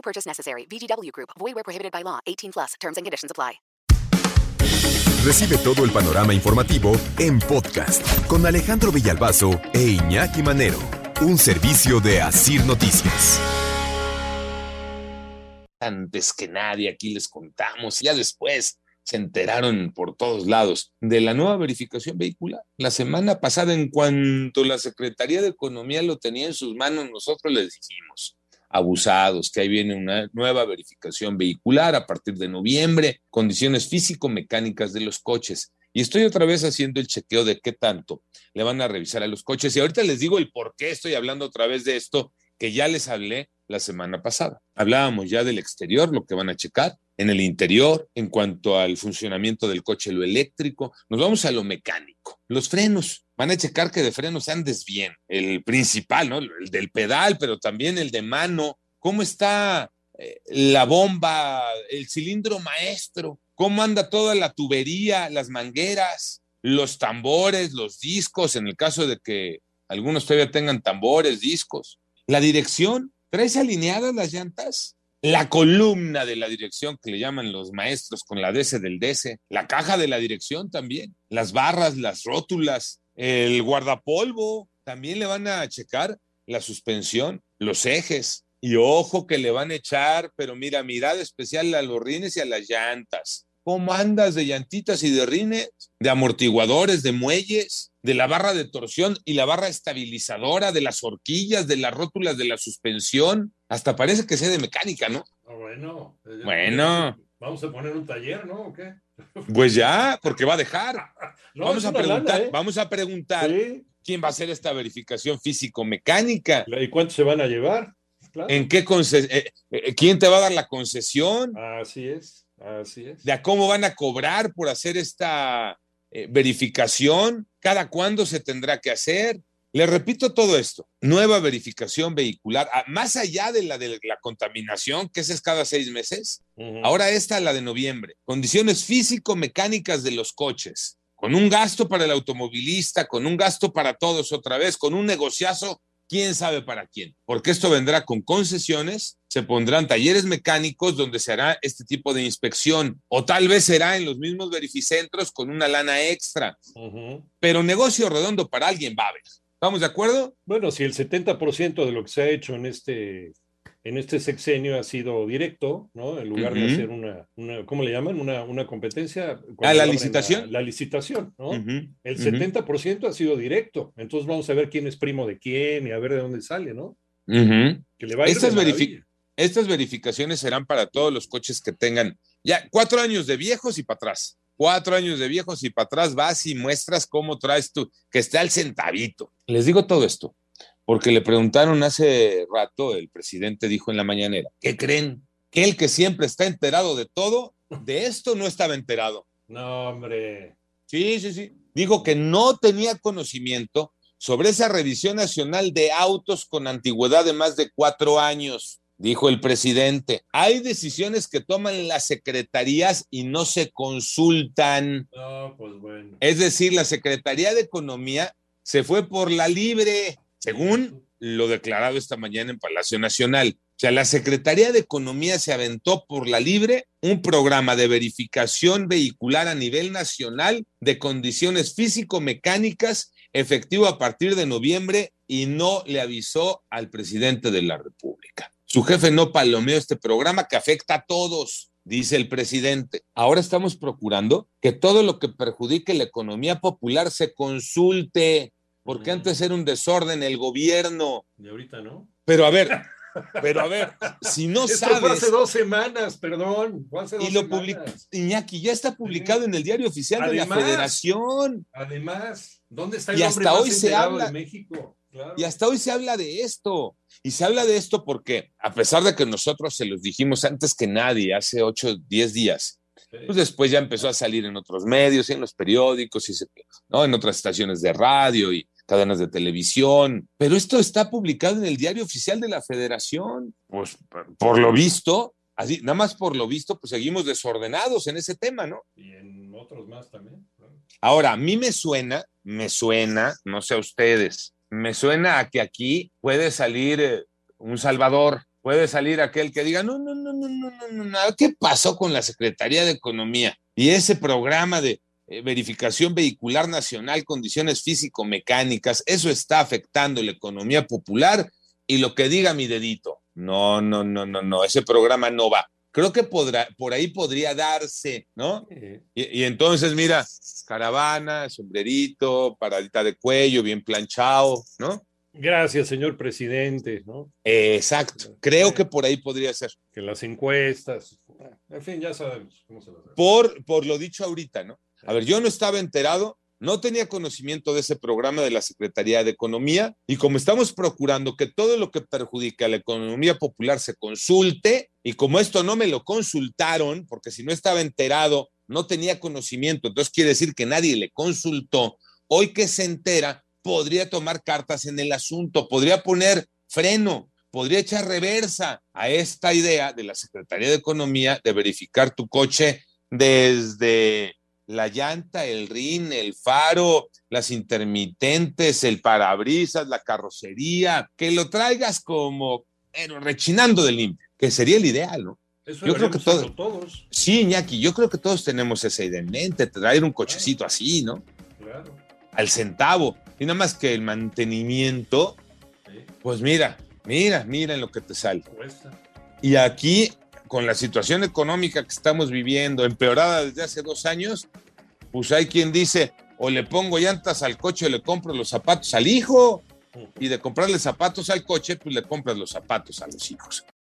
No purchase necessary. VGW Group. Void where prohibited by law. 18 plus. Terms and conditions apply. Recibe todo el panorama informativo en podcast con Alejandro Villalbazo e Iñaki Manero, un servicio de Asir Noticias. Antes que nadie, aquí les contamos, ya después se enteraron por todos lados de la nueva verificación vehicular. La semana pasada, en cuanto la Secretaría de Economía lo tenía en sus manos, nosotros les dijimos, abusados, que ahí viene una nueva verificación vehicular a partir de noviembre, condiciones físico-mecánicas de los coches. Y estoy otra vez haciendo el chequeo de qué tanto le van a revisar a los coches. Y ahorita les digo el por qué estoy hablando otra vez de esto, que ya les hablé la semana pasada. Hablábamos ya del exterior, lo que van a checar, en el interior, en cuanto al funcionamiento del coche, lo eléctrico. Nos vamos a lo mecánico. Los frenos. Van a checar que de frenos andes bien. El principal, ¿no? El del pedal, pero también el de mano. ¿Cómo está eh, la bomba, el cilindro maestro? ¿Cómo anda toda la tubería, las mangueras, los tambores, los discos, en el caso de que algunos todavía tengan tambores, discos? La dirección, ¿traes alineadas las llantas? La columna de la dirección que le llaman los maestros con la DS del DS, la caja de la dirección también, las barras, las rótulas, el guardapolvo, también le van a checar la suspensión, los ejes. Y ojo que le van a echar, pero mira, mirada especial a los rines y a las llantas. ¿Cómo andas de llantitas y de rines? De amortiguadores, de muelles, de la barra de torsión y la barra estabilizadora, de las horquillas, de las rótulas de la suspensión. Hasta parece que sea de mecánica, ¿no? Ah, bueno. eh, Bueno. Vamos a poner un taller, ¿no? ¿O qué? Pues ya, porque va a dejar. No, vamos, a preguntar, lana, ¿eh? vamos a preguntar Sí. quién va a hacer esta verificación físico-mecánica. ¿Y cuánto se van a llevar? Claro. ¿En qué conce- eh, eh, ¿Quién te va a dar la concesión? Así es, así es. de a cómo van a cobrar por hacer esta eh, verificación, cada cuándo se tendrá que hacer. Le repito todo esto, nueva verificación vehicular, ah, más allá de la de la contaminación, que esa es cada seis meses, ahora esta, la de noviembre, condiciones físico-mecánicas de los coches, con un gasto para el automovilista, con un gasto para todos otra vez, con un negociazo, quién sabe para quién, porque esto vendrá con concesiones, se pondrán talleres mecánicos donde se hará este tipo de inspección, o tal vez será en los mismos verificentros con una lana extra, pero negocio redondo para alguien va a haber. ¿Estamos de acuerdo? Bueno, si el 70% de lo que se ha hecho en este, en este sexenio ha sido directo, ¿no? En lugar de hacer una, una, ¿cómo le llaman? Una, una competencia. Ah, ¿la licitación? La, la licitación, ¿no? Ujú, El ujú, 70% ha sido directo. Entonces vamos a ver quién es primo de quién y a ver de dónde sale, ¿no? Que le va a ir Estas. Estas verificaciones serán para todos los coches que tengan ya cuatro años de viejos y para atrás. Cuatro años de viejos y para atrás vas y muestras cómo traes tú, que esté al centavito. Les digo todo esto, porque le preguntaron hace rato, el presidente dijo en la mañanera, ¿qué creen? Que el que siempre está enterado de todo, de esto no estaba enterado. No, hombre. Sí, sí, sí. Dijo que no tenía conocimiento sobre esa revisión nacional de autos con antigüedad de más de cuatro años. Dijo el presidente, hay decisiones que toman las secretarías y no se consultan. No, pues bueno. Es decir, la Secretaría de Economía se fue por la libre, según lo declarado esta mañana en Palacio Nacional. O sea, la Secretaría de Economía se aventó por la libre un programa de verificación vehicular a nivel nacional de condiciones físico-mecánicas efectivo a partir de noviembre y no le avisó al presidente de la República. Su jefe no palomeó este programa que afecta a todos, dice el presidente. Ahora estamos procurando que todo lo que perjudique la economía popular se consulte, porque antes era un desorden el gobierno. Y ahorita no. Pero a ver, pero a ver, si no Esto fue sabes hace dos semanas, perdón. Fue hace dos y lo publica Iñaki, ya está publicado en el diario oficial de la Federación. Además, ¿dónde está el Y hasta hoy se habla- de México? Claro. Y hasta hoy se habla de esto. Y se habla de esto porque, a pesar de que nosotros se los dijimos antes que nadie, hace 8, 10 días. Pues después ya empezó a salir en otros medios, en los periódicos, y se- ¿no? en otras estaciones de radio y cadenas de televisión. Pero esto está publicado en el diario oficial de la federación. Pues por- lo visto, así, nada más por lo visto, pues seguimos desordenados en ese tema, ¿no? Y en otros más también. ¿no? Ahora, a mí me suena, me suena, no sé a ustedes, me suena a que aquí puede salir eh, un salvador, puede salir aquel que diga, no, no, no, no, no, no, no, ¿qué pasó con la Secretaría de Economía y ese programa de eh, verificación vehicular nacional, condiciones físico-mecánicas? Eso está afectando la economía popular y lo que diga mi dedito. No, no, no, no, no, ese programa no va. Creo que podrá, por ahí podría darse, ¿no? Y, y entonces, mira, caravana, sombrerito, paradita de cuello, bien planchado, ¿no? Gracias, señor presidente, ¿no? Eh, exacto. Creo que por ahí podría ser. Que las encuestas, en fin, ya sabemos cómo se las hace. Por, por lo dicho ahorita, ¿no? A ver, yo no estaba enterado, no tenía conocimiento de ese programa de la Secretaría de Economía y como estamos procurando que todo lo que perjudique a la economía popular se consulte y como esto no me lo consultaron, porque si no estaba enterado, no tenía conocimiento, entonces quiere decir que nadie le consultó, hoy que se entera, podría tomar cartas en el asunto, podría poner freno, podría echar reversa a esta idea de la Secretaría de Economía de verificar tu coche desde la llanta, el rin, el faro, las intermitentes, el parabrisas, la carrocería, que lo traigas como pero rechinando de limpio, que sería el ideal, ¿no? Eso Yo creo que deberíamos todo- hacerlo todos, Sí, Iñaki, yo creo que todos tenemos esa idea en mente, traer un cochecito así, ¿no? claro. Al centavo. Y nada más que el mantenimiento, Sí, pues mira, mira, mira en lo que te sale. cuesta. Y aquí, con la situación económica que estamos viviendo, empeorada desde hace dos años, pues hay quien dice, o le pongo llantas al coche o le compro los zapatos al hijo, y de comprarle zapatos al coche, pues le compras los zapatos a los hijos.